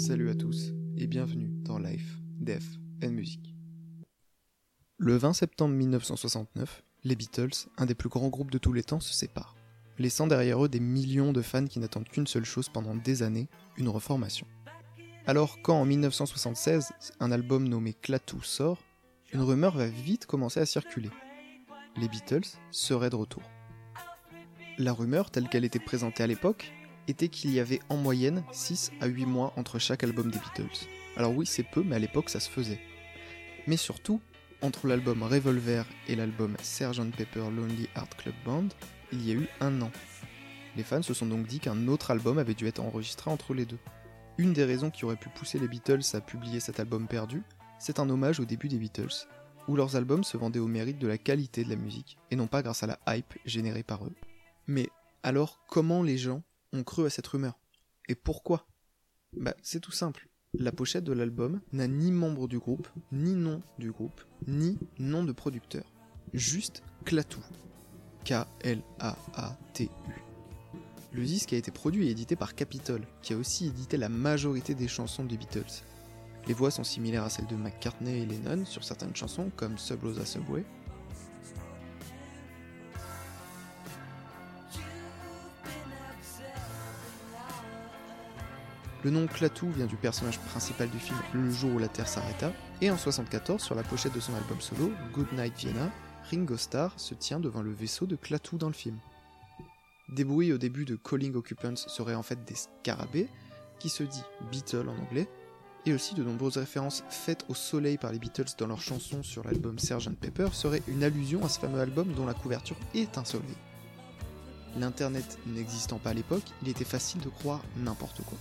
Salut à tous et bienvenue dans Life, Death and Music. Le 20 septembre 1969, les Beatles, un des plus grands groupes de tous les temps, se séparent, laissant derrière eux des millions de fans qui n'attendent qu'une seule chose pendant des années, une reformation. Alors quand en 1976, un album nommé Klaatu sort, une rumeur va vite commencer à circuler. Les Beatles seraient de retour. La rumeur, telle qu'elle était présentée à l'époque, était qu'il y avait en moyenne 6 à 8 mois entre chaque album des Beatles. Alors oui, c'est peu, mais à l'époque ça se faisait. Mais surtout, entre l'album Revolver et l'album Sgt Pepper Lonely Heart Club Band, il y a eu un an. Les fans se sont donc dit qu'un autre album avait dû être enregistré entre les deux. Une des raisons qui aurait pu pousser les Beatles à publier cet album perdu, c'est un hommage au début des Beatles, où leurs albums se vendaient au mérite de la qualité de la musique, et non pas grâce à la hype générée par eux. Mais alors comment les gens ont cru à cette rumeur Et pourquoi? Bah c'est tout simple. La pochette de l'album n'a ni membre du groupe, ni nom du groupe, ni nom de producteur. Juste Klaatu. K-L-A-A-T-U. Le disque a été produit et édité par Capitol, qui a aussi édité la majorité des chansons des Beatles. Les voix sont similaires à celles de McCartney et Lennon sur certaines chansons, comme Sub Rosa Subway. Le nom Klaatu vient du personnage principal du film Le jour où la Terre s'arrêta, et en 74, sur la pochette de son album solo, Good Night Vienna, Ringo Starr se tient devant le vaisseau de Klaatu dans le film. Des bruits au début de Calling Occupants seraient en fait des scarabées, qui se dit Beatle en anglais, et aussi de nombreuses références faites au soleil par les Beatles dans leurs chansons sur l'album Sgt Pepper seraient une allusion à ce fameux album dont la couverture est un soleil. L'internet n'existant pas à l'époque, il était facile de croire n'importe quoi.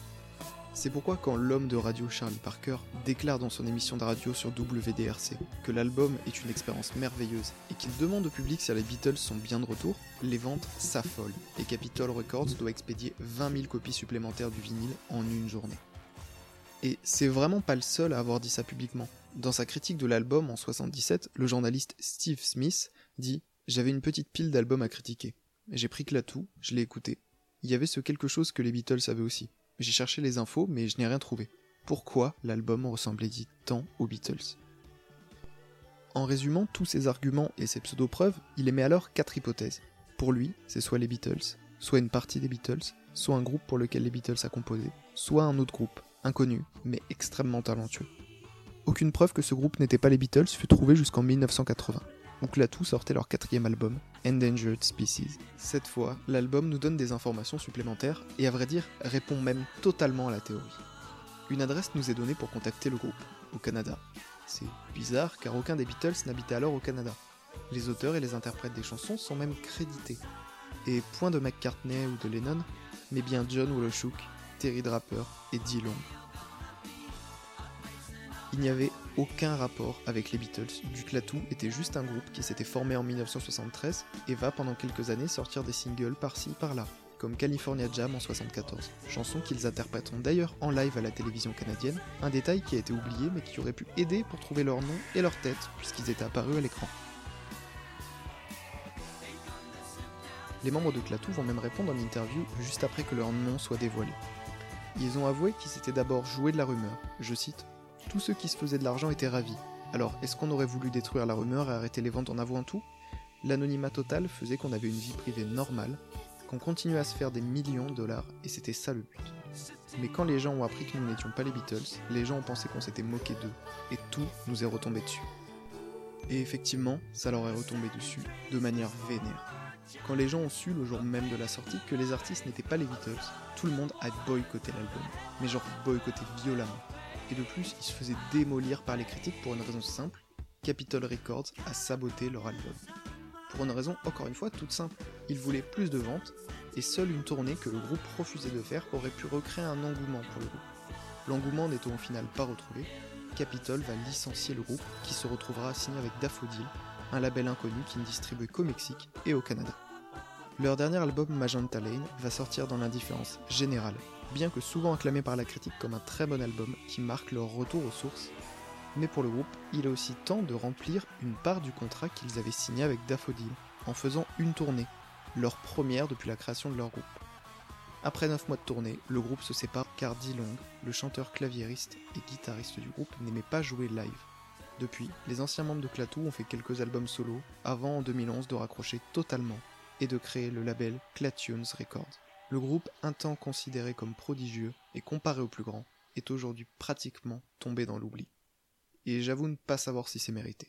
C'est pourquoi quand l'homme de radio Charlie Parker déclare dans son émission de radio sur WDRC que l'album est une expérience merveilleuse et qu'il demande au public si les Beatles sont bien de retour, les ventes s'affolent et Capitol Records doit expédier 20 000 copies supplémentaires du vinyle en une journée. Et c'est vraiment pas le seul à avoir dit ça publiquement. Dans sa critique de l'album en 77, le journaliste Steve Smith dit J'avais une petite pile d'albums à critiquer. J'ai pris Klaatu, je l'ai écouté. Il y avait ce quelque chose que les Beatles avaient aussi. J'ai cherché les infos, mais je n'ai rien trouvé. Pourquoi l'album ressemblait dit tant aux Beatles? En résumant tous ces arguments et ces pseudo-preuves, il émet alors quatre hypothèses. Pour lui, c'est soit les Beatles, soit une partie des Beatles, soit un groupe pour lequel les Beatles a composé, soit un autre groupe, inconnu, mais extrêmement talentueux. Aucune preuve que ce groupe n'était pas les Beatles fut trouvée jusqu'en 1980 où Klaatu sortait leur quatrième album, Endangered Species. Cette fois, l'album nous donne des informations supplémentaires et à vrai dire répond même totalement à la théorie. Une adresse nous est donnée pour contacter le groupe, au Canada. C'est bizarre car aucun des Beatles n'habitait alors au Canada. Les auteurs et les interprètes des chansons sont même crédités. Et point de McCartney ou de Lennon, mais bien John Woloshook, Terry Draper et Dillon. Il n'y avait aucun rapport avec les Beatles. Du Klaatu était juste un groupe qui s'était formé en 1973 et va pendant quelques années sortir des singles par-ci par-là, comme California Jam en 74, chanson qu'ils interpréteront d'ailleurs en live à la télévision canadienne, un détail qui a été oublié mais qui aurait pu aider pour trouver leur nom et leur tête puisqu'ils étaient apparus à l'écran. Les membres de Klaatu vont même répondre en interview juste après que leur nom soit dévoilé. Ils ont avoué qu'ils s'étaient d'abord joué de la rumeur, je cite tous ceux qui se faisaient de l'argent étaient ravis. Alors, est-ce qu'on aurait voulu détruire la rumeur et arrêter les ventes en avouant tout? L'anonymat total faisait qu'on avait une vie privée normale, qu'on continuait à se faire des millions de dollars, et c'était ça le but. Mais quand les gens ont appris que nous n'étions pas les Beatles, les gens ont pensé qu'on s'était moqué d'eux, et tout nous est retombé dessus. Et effectivement, ça leur est retombé dessus, de manière vénère. Quand les gens ont su le jour même de la sortie que les artistes n'étaient pas les Beatles, tout le monde a boycotté l'album. Mais genre boycotté violemment et de plus ils se faisaient démolir par les critiques pour une raison simple, Capitol Records a saboté leur album. Pour une raison encore une fois toute simple, ils voulaient plus de ventes, et seule une tournée que le groupe refusait de faire aurait pu recréer un engouement pour le groupe. L'engouement n'étant au final pas retrouvé, Capitol va licencier le groupe qui se retrouvera signé avec Daffodil, un label inconnu qui ne distribue qu'au Mexique et au Canada. Leur dernier album Magenta Lane va sortir dans l'indifférence générale bien que souvent acclamé par la critique comme un très bon album qui marque leur retour aux sources. Mais pour le groupe, il est aussi temps de remplir une part du contrat qu'ils avaient signé avec Daffodil, en faisant une tournée, leur première depuis la création de leur groupe. Après 9 mois de tournée, le groupe se sépare car Long, le chanteur claviériste et guitariste du groupe, n'aimait pas jouer live. Depuis, les anciens membres de Clatou ont fait quelques albums solo avant en 2011 de raccrocher totalement et de créer le label Clatunes Records. Le groupe, un temps considéré comme prodigieux et comparé aux plus grands, est aujourd'hui pratiquement tombé dans l'oubli. Et j'avoue ne pas savoir si c'est mérité.